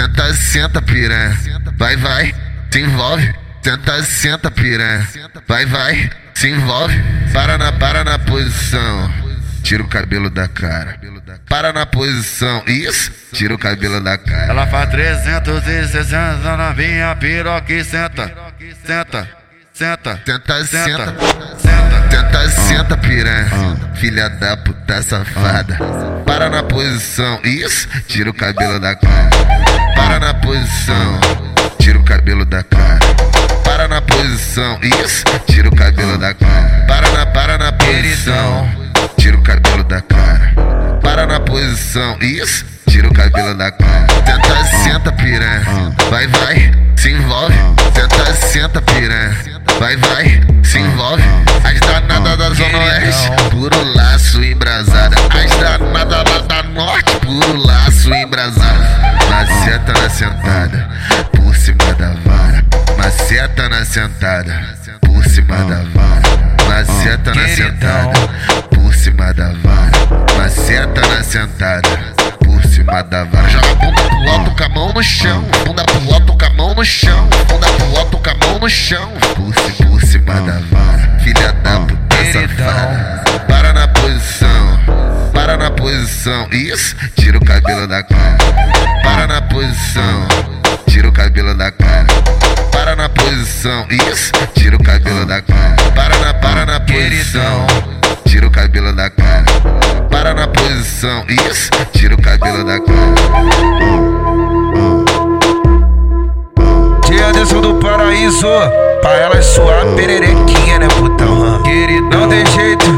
Senta, senta, piranha. Vai, vai, se envolve. Senta, senta, piranha. Vai, vai, se envolve. Para na, para na posição. Tira o cabelo da cara. Para na posição. Isso, tira o cabelo da cara. Ela faz 360 na minha piroca e senta, senta, senta, Senta, senta. senta. Tenta, senta, piranha. Filha da puta safada. Para na posição. Isso, tira o cabelo da cara. Posição. Tira o cabelo da cara. Para na posição. Isso, tira o cabelo da cara. Para na, para na posição. Tira o cabelo da cara. Para na posição. Isso, tira o cabelo da cara. Tenta, senta, piranha. Vai, vai, se envolve. Tenta, senta, piranha. Vai, vai, se envolve. As danadas da Zona Oeste, puro laço sentada, por cima da vara. Maceta na sentada, por cima da vara. Maceta na sentada, por cima da vara. Maceta na sentada, por cima da vara. Joga bunda pro alto com a mão no chão. Bunda pro alto com a mão no chão. Bunda pro alto com a mão no chão. Por, por cima da vara. Filha da puta safada. Posição. Isso, tira o cabelo da cara. Para na posição. Tira o cabelo da cara. Para na posição. Isso, tira o cabelo da cara. Para na, para na posição. Tira o cabelo da cara. Para na posição. Isso, tira o cabelo da cara. Tia Anderson do Paraíso, pra elas suar pererequinha, né, putão? hã? Não tem jeito,